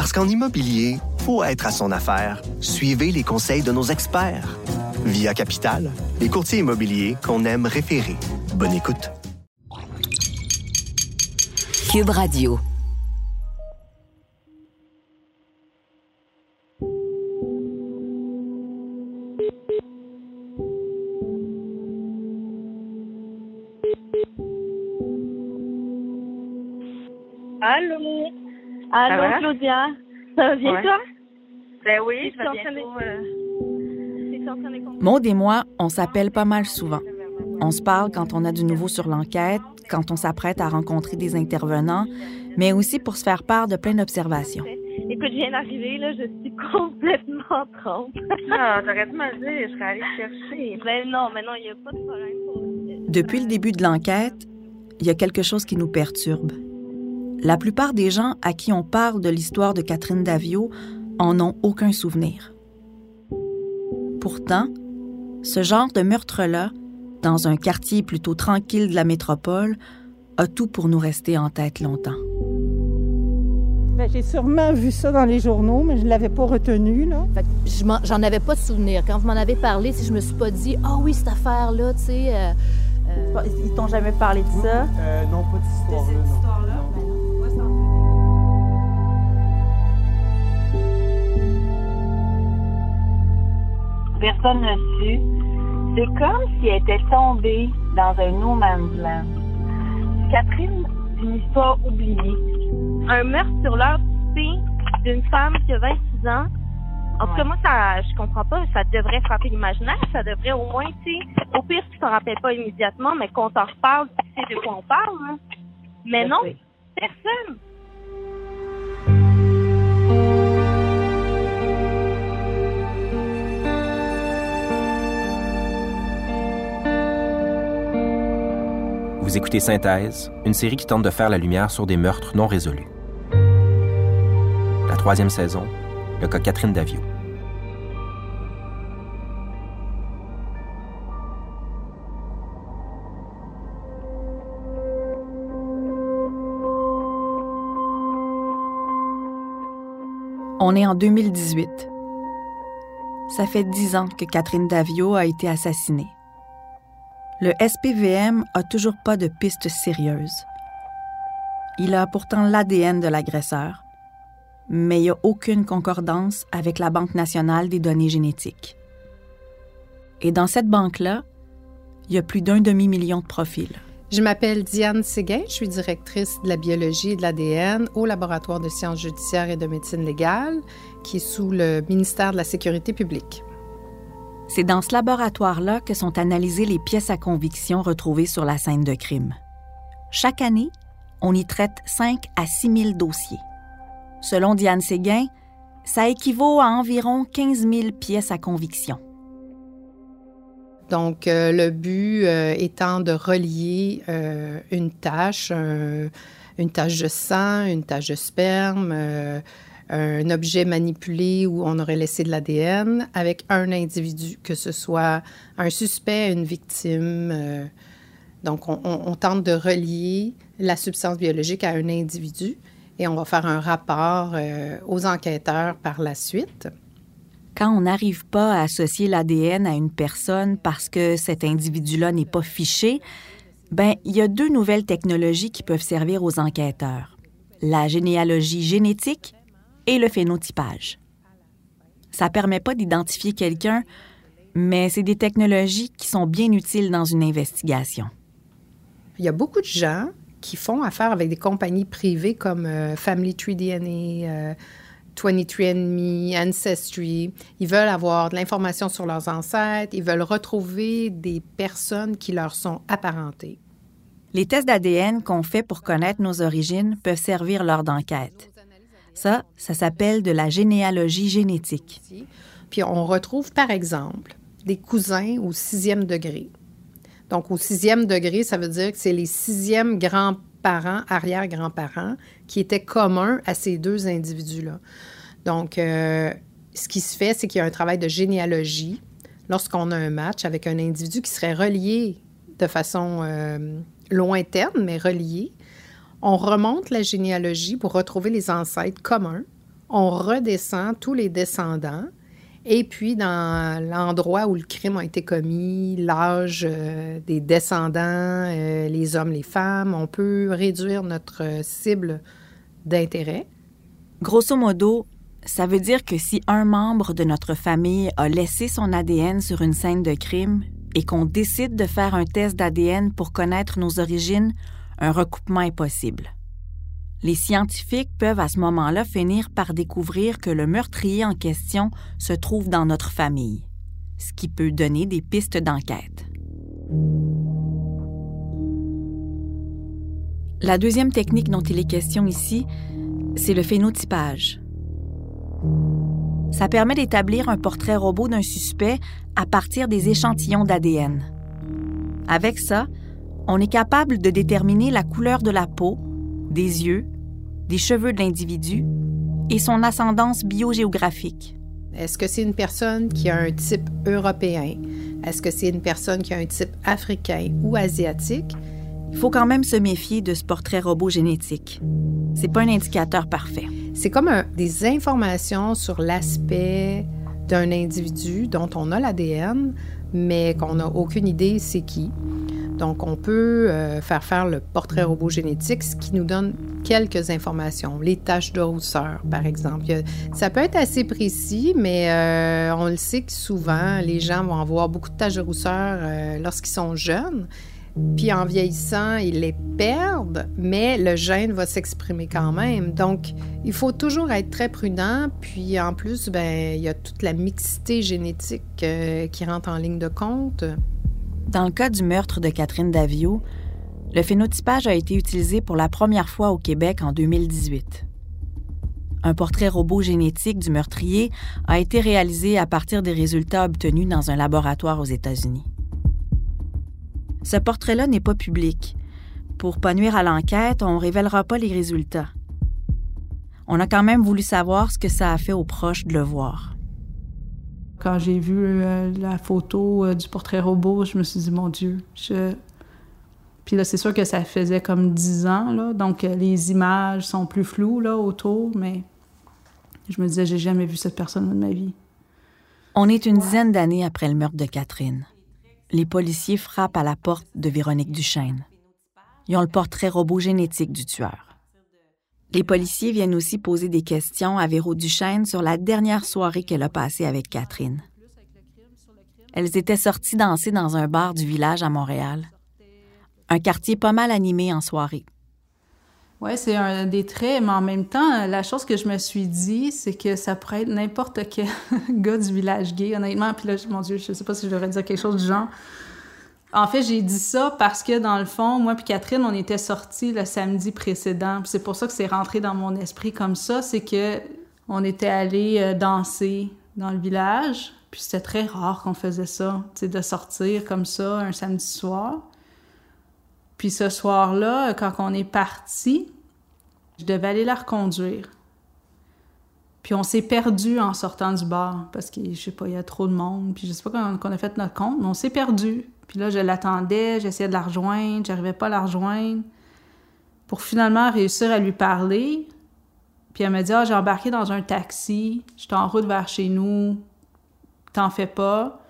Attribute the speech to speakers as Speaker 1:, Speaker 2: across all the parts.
Speaker 1: Parce qu'en immobilier, faut être à son affaire. Suivez les conseils de nos experts. Via Capital, les courtiers immobiliers qu'on aime référer. Bonne écoute.
Speaker 2: Cube Radio.
Speaker 3: Allô? Allô,
Speaker 4: va?
Speaker 3: Claudia? Ça va bien,
Speaker 4: Ouais.
Speaker 3: toi?
Speaker 4: Ben oui, je vais bientôt... euh,
Speaker 5: Maud et moi, on s'appelle pas mal souvent. On se parle quand on a du nouveau sur l'enquête, quand on s'apprête à rencontrer des intervenants, mais aussi pour se faire part de plein d'observations.
Speaker 3: Écoute, je viens d'arriver, là, je suis complètement trompe.
Speaker 4: Ah, t'aurais dû me dire, je serais allée chercher.
Speaker 3: ben non, mais non, il n'y a pas de problème. pour-
Speaker 5: Depuis le début de l'enquête, il y a quelque chose qui nous perturbe. La plupart des gens à qui on parle de l'histoire de Catherine Davio en ont aucun souvenir. Pourtant, ce genre de meurtre-là, dans un quartier plutôt tranquille de la métropole, a tout pour nous rester en tête longtemps.
Speaker 6: Ben, j'ai sûrement vu ça dans les journaux, mais je ne l'avais pas retenu. Là.
Speaker 7: Fait que je m'en- j'en avais pas de souvenir. Quand vous m'en avez parlé, si je me suis pas dit, ah oui, cette affaire-là, tu sais. euh, euh,
Speaker 6: Ils t'ont jamais parlé de ça?
Speaker 8: Euh, non, pas d'histoire là, non.
Speaker 4: Personne ne su. C'est comme si elle était tombée dans un no man's land. Catherine, une histoire oubliée.
Speaker 3: Un meurtre sur l'heure d'une femme qui a 26 ans. En tout cas,
Speaker 4: Ouais.
Speaker 3: moi, ça, je comprends pas. Ça devrait frapper l'imaginaire. Ça devrait au moins, tu sais, au pire, tu t'en rappelles pas immédiatement, mais qu'on t'en reparle, tu sais de quoi on parle. hein. Mais non, personne.
Speaker 9: Vous écoutez Synthèse, une série qui tente de faire la lumière sur des meurtres non résolus. La troisième saison, le cas Catherine Davio.
Speaker 5: On est en 2018. Ça fait dix ans que Catherine Davio a été assassinée. Le SPVM a toujours pas de piste sérieuse. Il a pourtant l'ADN de l'agresseur, mais il n'y a aucune concordance avec la Banque nationale des données génétiques. Et dans cette banque-là, il y a plus d'un demi-million de profils.
Speaker 10: Je m'appelle Diane Séguin, je suis directrice de la biologie et de l'ADN au laboratoire de sciences judiciaires et de médecine légale, qui est sous le ministère de la Sécurité publique.
Speaker 5: C'est dans ce laboratoire-là que sont analysées les pièces à conviction retrouvées sur la scène de crime. Chaque année, on y traite 5 à 6 000 dossiers. Selon Diane Séguin, ça équivaut à environ 15 000 pièces à conviction.
Speaker 10: Donc, euh, le but euh, étant de relier euh, une tâche, un- une tâche de sang, une tâche de sperme, un objet manipulé où on aurait laissé de l'ADN avec un individu, que ce soit un suspect, une victime. euh. donc, on, tente de relier la substance biologique à un individu et on va faire un rapport euh, aux enquêteurs par la suite.
Speaker 5: Quand on n'arrive pas à associer l'ADN à une personne parce que cet individu-là n'est pas fiché, ben il y a deux nouvelles technologies qui peuvent servir aux enquêteurs la généalogie génétique et le phénotypage. Ça permet pas d'identifier quelqu'un, mais c'est des technologies qui sont bien utiles dans une investigation.
Speaker 10: Il y a beaucoup de gens qui font affaire avec des compagnies privées comme euh, Family Tree DNA, euh, 23andMe, Ancestry. Ils veulent avoir de l'information sur leurs ancêtres, ils veulent retrouver des personnes qui leur sont apparentées.
Speaker 5: Les tests d'ADN qu'on fait pour connaître nos origines peuvent servir lors d'enquêtes. Ça, ça s'appelle de la généalogie génétique.
Speaker 10: Puis on retrouve, par exemple, des cousins au sixième degré. Donc, au sixième degré, ça veut dire que c'est les sixièmes grands-parents, arrière-grands-parents, qui étaient communs à ces deux individus-là. Donc, euh, ce qui se fait, c'est qu'il y a un travail de généalogie lorsqu'on a un match avec un individu qui serait relié de façon euh, lointaine, mais relié. On remonte la généalogie pour retrouver les ancêtres communs. On redescend tous les descendants. Et puis, dans l'endroit où le crime a été commis, l'âge euh, des descendants, euh, les hommes, les femmes, on peut réduire notre cible d'intérêt.
Speaker 5: Grosso modo, ça veut dire que si un membre de notre famille a laissé son ADN sur une scène de crime et qu'on décide de faire un test d'ADN pour connaître nos origines, un recoupement est possible. Les scientifiques peuvent à ce moment-là finir par découvrir que le meurtrier en question se trouve dans notre famille, ce qui peut donner des pistes d'enquête. La deuxième technique dont il est question ici, c'est le phénotypage. Ça permet d'établir un portrait robot d'un suspect à partir des échantillons d'ADN. Avec ça, on est capable de déterminer la couleur de la peau, des yeux, des cheveux de l'individu et son ascendance biogéographique.
Speaker 10: Est-ce que c'est une personne qui a un type européen? Est-ce que c'est une personne qui a un type africain ou asiatique?
Speaker 5: Il faut quand même se méfier de ce portrait robot génétique. C'est pas un indicateur parfait.
Speaker 10: C'est comme des informations sur l'aspect d'un individu dont on a l'ADN, mais qu'on n'a aucune idée c'est qui. Donc, on peut euh, faire faire le portrait robot génétique, ce qui nous donne quelques informations. Les taches de rousseur, par exemple. Ça peut être assez précis, mais euh, on le sait que souvent, les gens vont avoir beaucoup de taches de rousseur euh, lorsqu'ils sont jeunes. Puis en vieillissant, ils les perdent, mais le gène va s'exprimer quand même. Donc, il faut toujours être très prudent. Puis en plus, ben, il y a toute la mixité génétique qui rentre en ligne de compte.
Speaker 5: Dans le cas du meurtre de Catherine Davio, le phénotypage a été utilisé pour la première fois au Québec en 2018. Un portrait robot génétique du meurtrier a été réalisé à partir des résultats obtenus dans un laboratoire aux États-Unis. Ce portrait-là n'est pas public. Pour pas nuire à l'enquête, on ne révélera pas les résultats. On a quand même voulu savoir ce que ça a fait aux proches de le voir.
Speaker 11: Quand j'ai vu euh, la photo euh, du portrait robot, je me suis dit, mon Dieu. Puis là, c'est sûr que ça faisait comme dix ans, donc euh, les images sont plus floues là, autour, mais je me disais, j'ai jamais vu cette personne de ma vie.
Speaker 5: On est une dizaine d'années après le meurtre de Catherine les policiers frappent à la porte de Véronique Duchesne. Ils ont le portrait robot génétique du tueur. Les policiers viennent aussi poser des questions à Véro Duchesne sur la dernière soirée qu'elle a passée avec Catherine. Elles étaient sorties danser dans un bar du village à Montréal. Un quartier pas mal animé en soirée.
Speaker 11: Oui, c'est un des traits, mais en même temps, la chose que je me suis dit, c'est que ça pourrait être n'importe quel gars du village gay, honnêtement. Puis là, mon Dieu, je sais pas si je devrais dire quelque chose du genre. En fait, j'ai dit ça parce que, dans le fond, moi puis Catherine, on était sortis le samedi précédent. C'est pour ça que c'est rentré dans mon esprit comme ça, c'est que on était allés euh, danser dans le village. Puis c'était très rare qu'on faisait ça, tu sais, de sortir comme ça un samedi soir. Puis ce soir-là, quand on est parti, je devais aller la reconduire. Puis on s'est perdu en sortant du bar parce que, je sais pas, il y a trop de monde. Puis je sais pas quand on a fait notre compte, mais on s'est perdu. Puis là, je l'attendais, j'essayais de la rejoindre, j'arrivais pas à la rejoindre. Pour finalement réussir à lui parler. Puis elle m'a dit Ah, j'ai embarqué dans un taxi, je suis en route vers chez nous, t'en fais pas.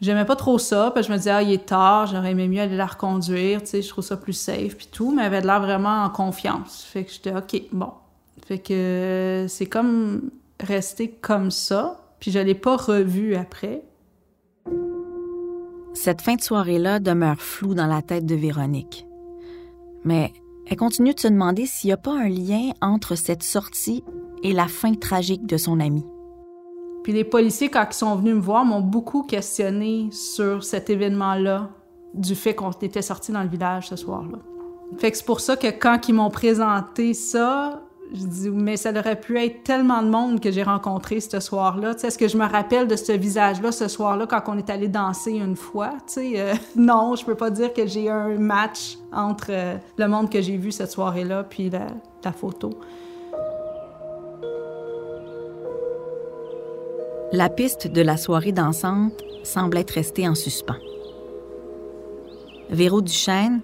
Speaker 11: J'aimais pas trop ça, puis je me disais, ah, il est tard, j'aurais aimé mieux aller la reconduire, tu sais, je trouve ça plus safe, puis tout, mais elle avait l'air vraiment en confiance. Fait que j'étais, OK, bon. Fait que c'est comme resté comme ça, puis je l'ai pas revu après.
Speaker 5: Cette fin de soirée-là demeure floue dans la tête de Véronique. Mais elle continue de se demander s'il n'y a pas un lien entre cette sortie et la fin tragique de son ami.
Speaker 11: Puis les policiers, quand ils sont venus me voir, m'ont beaucoup questionné sur cet événement-là, du fait qu'on était sortis dans le village ce soir-là. Fait que c'est pour ça que quand ils m'ont présenté ça, Je dis, mais ça aurait pu être tellement de monde que j'ai rencontré ce soir-là. Est-ce que je me rappelle de ce visage-là ce soir-là quand on est allé danser une fois? Euh, non, je peux pas dire que j'ai un match entre euh, le monde que j'ai vu cette soirée-là puis la, la photo.
Speaker 5: La piste de la soirée dansante semble être restée en suspens. Véro Duchesne,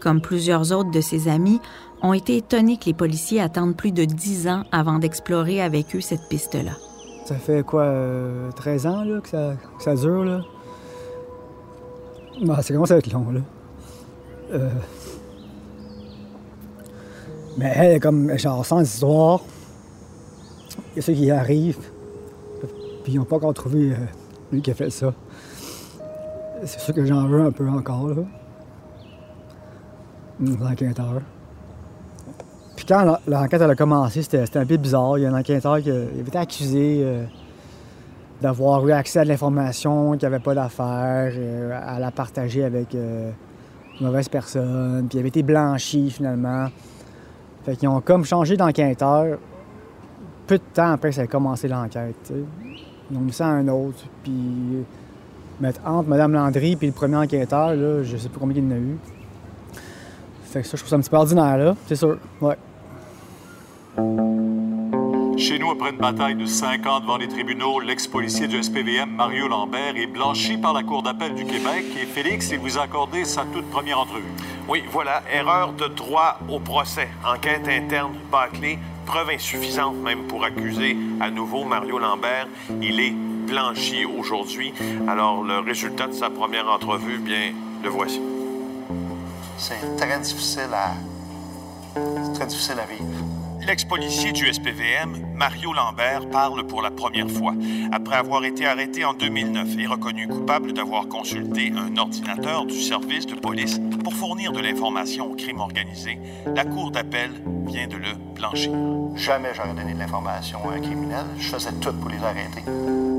Speaker 5: comme plusieurs autres de ses amis, ont été étonnés que les policiers attendent plus de dix ans avant d'explorer avec eux cette piste-là.
Speaker 8: Ça fait quoi, 13 euh, ans là, que, ça, ça dure? Là? Bah, ça commence à être long. Là. Euh... Mais elle est comme genre sans histoire. Il y a ceux qui arrivent, puis ils n'ont pas encore trouvé euh, lui qui a fait ça. C'est sûr que j'en veux un peu encore, là. L'enquêteur. Quand l'enquête a commencé, c'était un peu bizarre. Il y a un enquêteur qui avait été accusé euh, d'avoir eu accès à de l'information qui n'avait pas d'affaires, euh, à la partager avec une mauvaise personne. Puis il avait été blanchi finalement. Fait qu'ils ont comme changé d'enquêteur peu de temps après que ça a commencé l'enquête. Ils ont mis ça à un autre. Puis entre Mme Landry et le premier enquêteur, là, je sais plus combien il y en a eu. Fait que ça, je trouve ça un petit peu ordinaire, là, c'est sûr. Ouais.
Speaker 12: Chez nous, après une bataille de cinq ans devant les tribunaux, l'ex-policier du SPVM, Mario Lambert, est blanchi par la Cour d'appel du Québec et Félix, il vous a accordé sa toute première entrevue.
Speaker 13: Oui, voilà, erreur de droit au procès. Enquête interne bâclée, preuve insuffisante même pour accuser à nouveau Mario Lambert. Il est blanchi aujourd'hui. Alors, le résultat de sa première entrevue, bien, le voici.
Speaker 14: C'est très difficile à... C'est très difficile à vivre.
Speaker 12: L'ex-policier du SPVM, Mario Lambert, parle pour la première fois. Après avoir été arrêté en 2009 et reconnu coupable d'avoir consulté un ordinateur du service de police pour fournir de l'information au crime organisé, la Cour d'appel vient de le blanchir.
Speaker 14: Jamais j'aurais donné de l'information à un criminel. Je faisais tout pour les arrêter.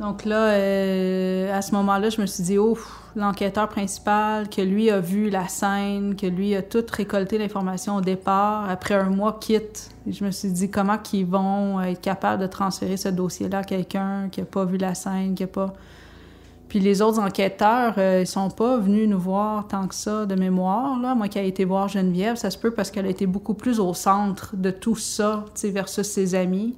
Speaker 11: Donc là, euh, à ce moment-là, je me suis dit, oh, l'enquêteur principal, que lui a vu la scène, que lui a tout récolté l'information au départ, après un mois quitte. je me suis dit, comment qu'ils vont être capables de transférer ce dossier-là à quelqu'un qui n'a pas vu la scène, qui n'a pas... Puis les autres enquêteurs, euh, ils sont pas venus nous voir tant que ça de mémoire. Là. Moi qui ai été voir Geneviève, ça se peut parce qu'elle a été beaucoup plus au centre de tout ça, versus ses amis.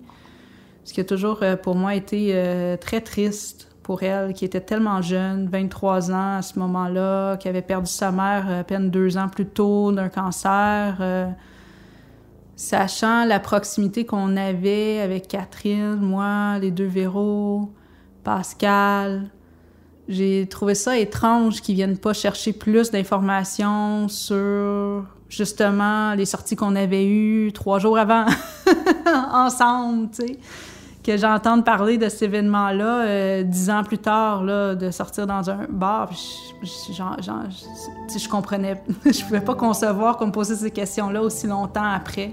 Speaker 11: Ce qui a toujours, euh, pour moi, été euh, très triste pour elle, qui était tellement jeune, 23 ans à ce moment-là, qui avait perdu sa mère à peine deux ans plus tôt d'un cancer. Euh, sachant la proximité qu'on avait avec Catherine, moi, les deux Véros, Pascal, j'ai trouvé ça étrange qu'ils viennent pas chercher plus d'informations sur justement les sorties qu'on avait eues trois jours avant ensemble, tu sais que parler de cet événement-là euh, dix ans plus tard, de sortir dans un bar. je, je, je comprenais, je pouvais pas concevoir qu'on me posait ces questions-là aussi longtemps après.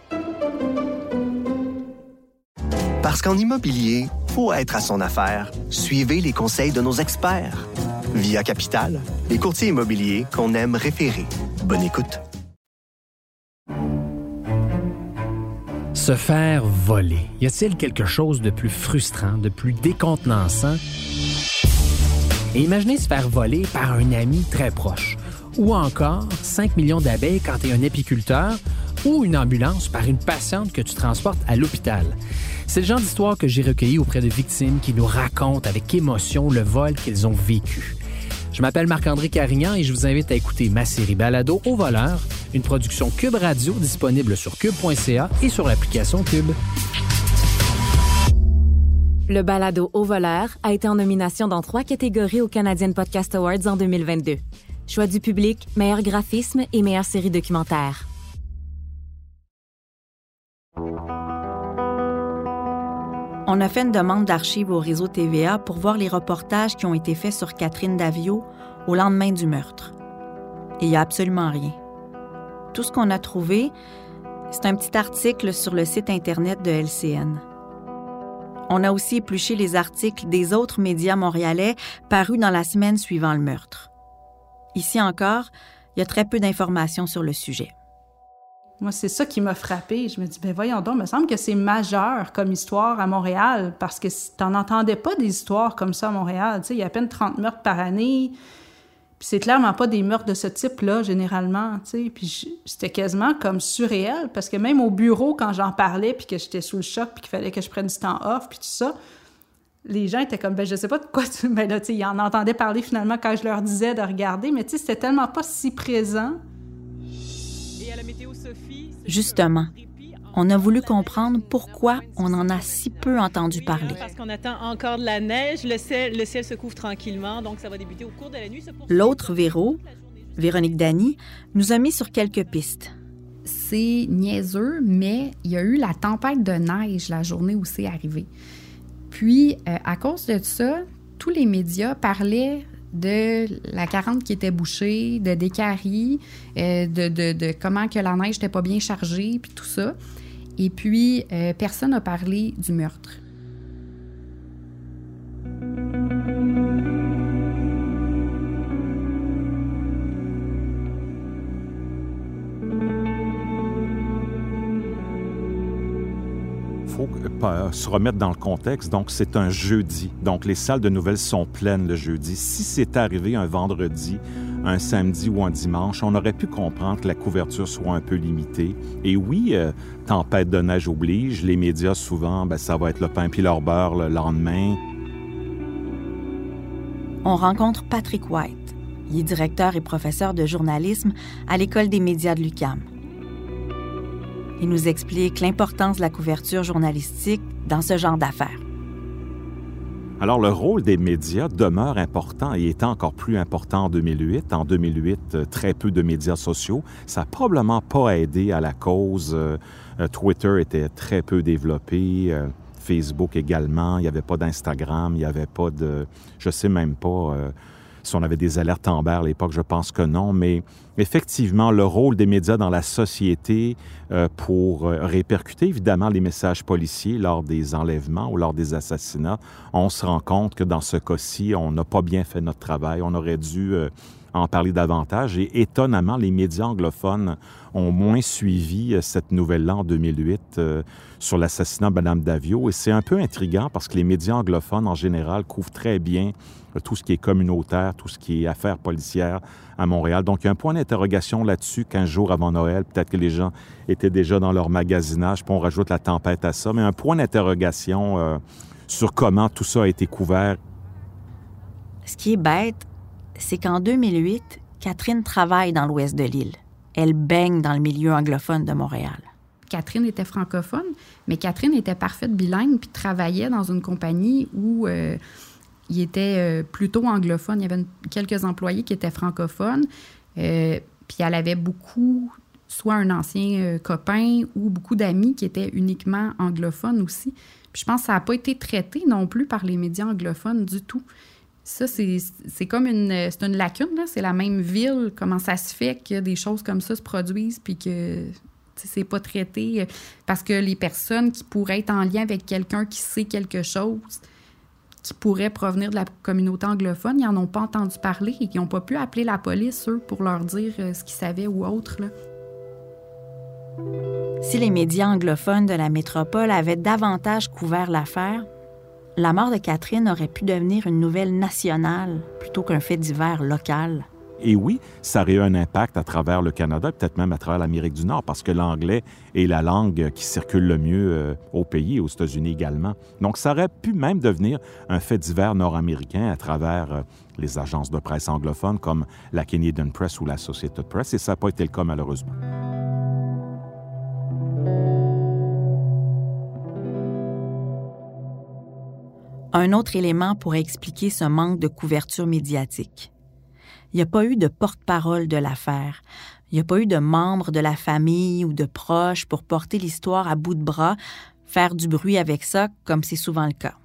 Speaker 1: Parce qu'en immobilier, faut être à son affaire. Suivez les conseils de nos experts. Via Capital, les courtiers immobiliers qu'on aime référer. Bonne écoute.
Speaker 15: Se faire voler. Y a-t-il quelque chose de plus frustrant, de plus décontenançant? Et imaginez se faire voler par un ami très proche. Ou encore 5 millions d'abeilles quand tu es un apiculteur ou une ambulance par une patiente que tu transportes à l'hôpital. C'est le genre d'histoire que j'ai recueilli auprès de victimes qui nous racontent avec émotion le vol qu'ils ont vécu. Je m'appelle Marc-André Carignan et je vous invite à écouter ma série Balado au voleur, une production Cube Radio disponible sur cube.ca et sur l'application Cube.
Speaker 16: Le balado Au voleur a été en nomination dans trois catégories au Canadian Podcast Awards en 2022. Choix du public, meilleur graphisme et meilleure série documentaire.
Speaker 5: On a fait une demande d'archives au réseau TVA pour voir les reportages qui ont été faits sur Catherine Davio au lendemain du meurtre. Et il n'y a absolument rien. Tout ce qu'on a trouvé, c'est un petit article sur le site Internet de LCN. On a aussi épluché les articles des autres médias montréalais parus dans la semaine suivant le meurtre. Ici encore, il y a très peu d'informations sur le sujet.
Speaker 11: Moi, c'est ça qui m'a frappé. Je me dis, ben voyons donc, il me semble que c'est majeur comme histoire à Montréal, parce que t'en entendais pas des histoires comme ça à Montréal. Tu il y a à peine 30 meurtres par année. Puis c'est clairement pas des meurtres de ce type-là, généralement, tu sais. Puis c'était quasiment comme surréel, parce que même au bureau, quand j'en parlais, puis que j'étais sous le choc, puis qu'il fallait que je prenne du temps off, puis tout ça, les gens étaient comme, ben je sais pas de quoi tu... Ben là, tu sais, ils en entendaient parler finalement quand je leur disais de regarder, mais tu sais, c'était tellement pas si présent.
Speaker 5: Justement, on a voulu comprendre pourquoi on en a si peu entendu parler.
Speaker 17: Parce qu'on attend encore de la neige, le ciel, le ciel se couvre tranquillement, donc ça va débuter au cours de la nuit.
Speaker 5: L'autre Véro, Véronique Dany, nous a mis sur quelques pistes.
Speaker 18: C'est niaiseux, mais il y a eu la tempête de neige la journée où c'est arrivé. Puis, euh, à cause de ça, tous les médias parlaient de la 40 qui était bouchée, de des caries, euh, de, de, de, comment que la neige n'était pas bien chargée, puis tout ça. Et puis, euh, personne n'a parlé du meurtre.
Speaker 19: Faut se remettre dans le contexte. Donc, c'est un jeudi. Donc, les salles de nouvelles sont pleines le jeudi. Si c'était arrivé un vendredi, un samedi ou un dimanche, on aurait pu comprendre que la couverture soit un peu limitée. Et oui, euh, tempête de neige oblige. Les médias, souvent, ben, ça va être le pain puis leur beurre le lendemain.
Speaker 5: On rencontre Patrick White. Il est directeur et professeur de journalisme à l'École des médias de l'UQAM. Il nous explique l'importance de la couverture journalistique dans ce genre d'affaires.
Speaker 19: Alors, le rôle des médias demeure important et est encore plus important en 2008. En 2008, euh, très peu de médias sociaux. Ça n'a probablement pas aidé à la cause. Euh, Twitter était très peu développé. Euh, Facebook également. Il n'y avait pas d'Instagram. Il n'y avait pas de... Je sais même pas si on avait des alertes Amber à l'époque, je pense que non, mais effectivement, le rôle des médias dans la société euh, pour euh, répercuter évidemment les messages policiers lors des enlèvements ou lors des assassinats, on se rend compte que dans ce cas-ci, on n'a pas bien fait notre travail. On aurait dû euh, en parler davantage. Et étonnamment, les médias anglophones ont moins suivi cette nouvelle-là en 2008 sur l'assassinat de Mme Davio. Et c'est un peu intriguant parce que les médias anglophones, en général, couvrent très bien tout ce qui est communautaire, tout ce qui est affaires policières à Montréal. Donc, il y a un point d'interrogation là-dessus, 15 jours avant Noël. Peut-être que les gens étaient déjà dans leur magasinage, puis on rajoute la tempête à ça. Mais un point d'interrogation euh, sur comment tout ça a été couvert.
Speaker 5: Ce qui est bête, c'est qu'en 2008, Catherine travaille dans l'ouest de l'île. Elle baigne dans le milieu anglophone de Montréal.
Speaker 18: Catherine était francophone, mais Catherine était parfaite bilingue puis travaillait dans une compagnie où euh, il était euh, plutôt anglophone. Il y avait quelques employés qui étaient francophones. Euh, puis elle avait beaucoup, soit un ancien euh, copain ou beaucoup d'amis qui étaient uniquement anglophones aussi. Puis je pense que ça n'a pas été traité non plus par les médias anglophones du tout. Ça, c'est comme une, une lacune, c'est la même ville. Comment ça se fait que des choses comme ça se produisent puis que c'est pas traité parce que les personnes qui pourraient être en lien avec quelqu'un qui sait quelque chose, qui pourraient provenir de la communauté anglophone, ils n'en ont pas entendu parler et qui n'ont pas pu appeler la police, eux, pour leur dire euh, ce qu'ils savaient ou autre.
Speaker 5: Si les médias anglophones de la métropole avaient davantage couvert l'affaire, la mort de Catherine aurait pu devenir une nouvelle nationale plutôt qu'un fait divers local.
Speaker 19: Et oui, ça aurait eu un impact à travers le Canada, peut-être même à travers l'Amérique du Nord, parce que l'anglais est la langue qui circule le mieux euh, au pays et aux États-Unis également. Donc, ça aurait pu même devenir un fait divers nord-américain à travers euh, les agences de presse anglophones comme la Canadian Press ou la Associated Press, et ça n'a pas été le cas malheureusement.
Speaker 5: Un autre élément pourrait expliquer ce manque de couverture médiatique. Il n'y a pas eu de porte-parole de l'affaire. Il n'y a pas eu de membres de la famille ou de proches pour porter l'histoire à bout de bras, faire du bruit avec ça, comme c'est souvent le cas.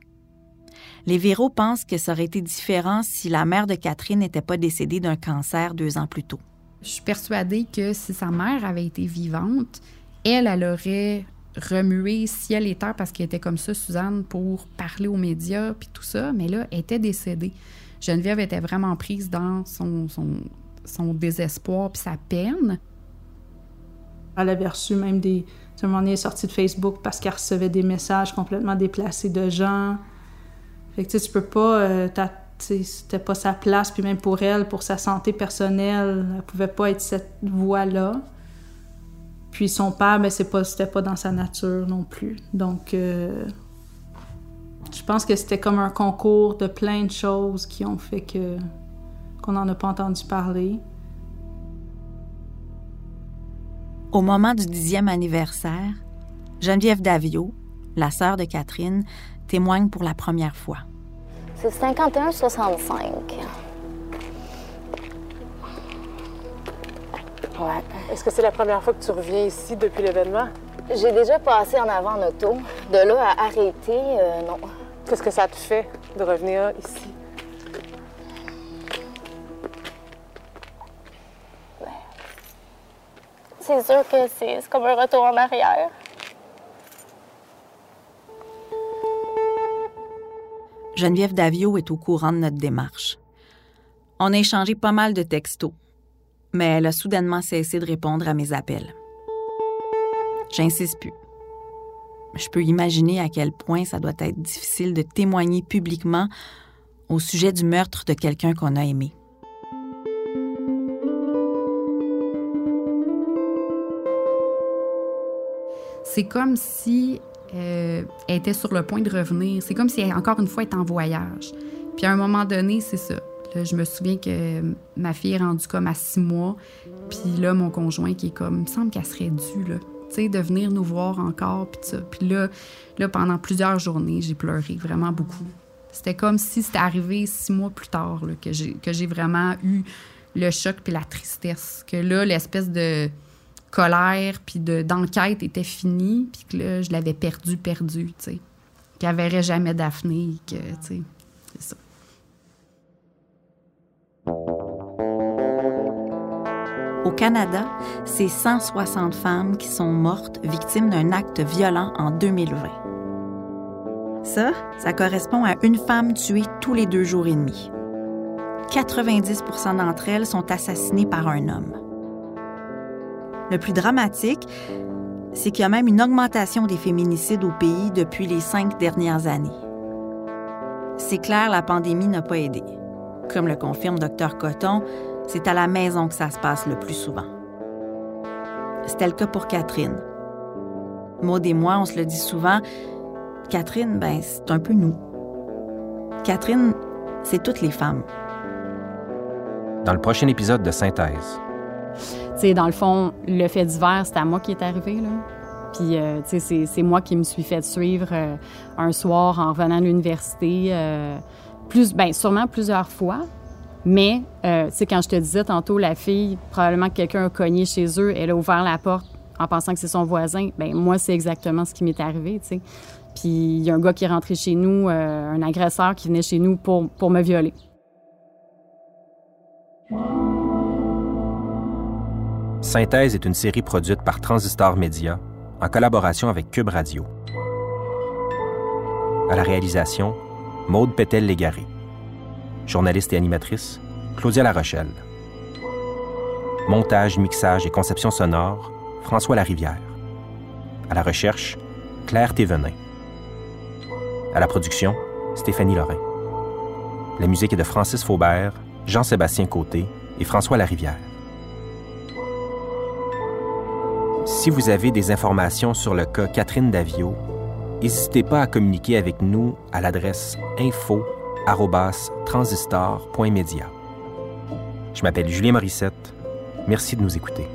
Speaker 5: Les Véro pensent que ça aurait été différent si la mère de Catherine n'était pas décédée d'un cancer deux ans plus tôt.
Speaker 18: Je suis persuadée que si sa mère avait été vivante, elle, elle aurait remué ciel et terre parce qu'elle était comme ça, Suzanne, pour parler aux médias puis tout ça, mais là, elle était décédée. Geneviève était vraiment prise dans son, son, désespoir puis sa peine.
Speaker 11: Elle avait reçu même des. À un moment donné, est sortie de Facebook parce qu'elle recevait des messages complètement déplacés de gens. Fait que tu peux pas. Euh, c'était pas sa place, puis même pour elle, pour sa santé personnelle, elle pouvait pas être cette voix-là. Puis son père, mais c'est pas, c'était pas dans sa nature non plus. Donc, euh, je pense que c'était comme un concours de plein de choses qui ont fait que qu'on n'en a pas entendu parler.
Speaker 5: Au moment du dixième anniversaire, Geneviève Davio, la sœur de Catherine, témoigne pour la première fois.
Speaker 20: C'est 51-65.
Speaker 21: Est-ce que c'est la première fois que tu reviens ici depuis l'événement?
Speaker 20: J'ai déjà passé en avant en auto. De là à arrêter, euh, non.
Speaker 21: Qu'est-ce que ça te fait de revenir ici?
Speaker 20: C'est sûr que c'est comme un retour en arrière.
Speaker 5: Geneviève Davio est au courant de notre démarche. On a échangé pas mal de textos mais elle a soudainement cessé de répondre à mes appels. J'insiste plus. Je peux imaginer à quel point ça doit être difficile de témoigner publiquement au sujet du meurtre de quelqu'un qu'on a aimé.
Speaker 18: C'est comme si euh, elle était sur le point de revenir. C'est comme si elle, encore une fois, est en voyage. Puis à un moment donné, c'est ça je me souviens que ma fille est rendue comme à six mois. Puis là, mon conjoint qui est comme, il me semble qu'elle serait due, là, de venir nous voir encore, puis là, là, pendant plusieurs journées, j'ai pleuré vraiment beaucoup. C'était comme si c'était arrivé six mois plus tard là, que j'ai vraiment eu le choc puis la tristesse. Que là, l'espèce de colère puis d'enquête était finie, puis que là, je l'avais perdu, perdu, tu sais. Qu'elle verrait jamais Daphné, que, tu sais, c'est ça.
Speaker 5: Canada, c'est 160 femmes qui sont mortes victimes d'un acte violent en 2020. Ça, ça correspond à une femme tuée tous les deux jours et demi. 90% d'entre elles sont assassinées par un homme. Le plus dramatique, c'est qu'il y a même une augmentation des féminicides au pays depuis les cinq dernières années. C'est clair, la pandémie n'a pas aidé. Comme le confirme Dr Coton, c'est à la maison que ça se passe le plus souvent. C'était le cas pour Catherine. Maud et moi, on se le dit souvent, Catherine, ben, c'est un peu nous. Catherine, c'est toutes les femmes.
Speaker 9: Dans le prochain épisode de Synthèse.
Speaker 22: Tu sais, dans le fond, le fait divers, c'est à moi qui est arrivé, là. Puis, euh, tu sais, c'est moi qui me suis fait suivre euh, un soir en revenant à l'université. Euh, plus, ben, sûrement plusieurs fois. Mais, euh, tu sais, quand je te disais tantôt, la fille, probablement que quelqu'un a cogné chez eux, elle a ouvert la porte en pensant que c'est son voisin. Ben moi, c'est exactement ce qui m'est arrivé, tu sais. Puis il y a un gars qui est rentré chez nous, euh, un agresseur qui venait chez nous pour, pour me violer.
Speaker 9: Synthèse est une série produite par Transistor Media en collaboration avec Cube Radio. À la réalisation, Maude Pétel-Légaré. Journaliste et animatrice, Claudia Larochelle. Montage, mixage et conception sonore, François Larivière. À la recherche, Claire Thévenin. À la production, Stéphanie Lorrain. La musique est de Francis Faubert, Jean-Sébastien Côté et François Larivière. Si vous avez des informations sur le cas Catherine Davio, n'hésitez pas à communiquer avec nous à l'adresse info@transistor.media. Je m'appelle Julien Morissette. Merci de nous écouter.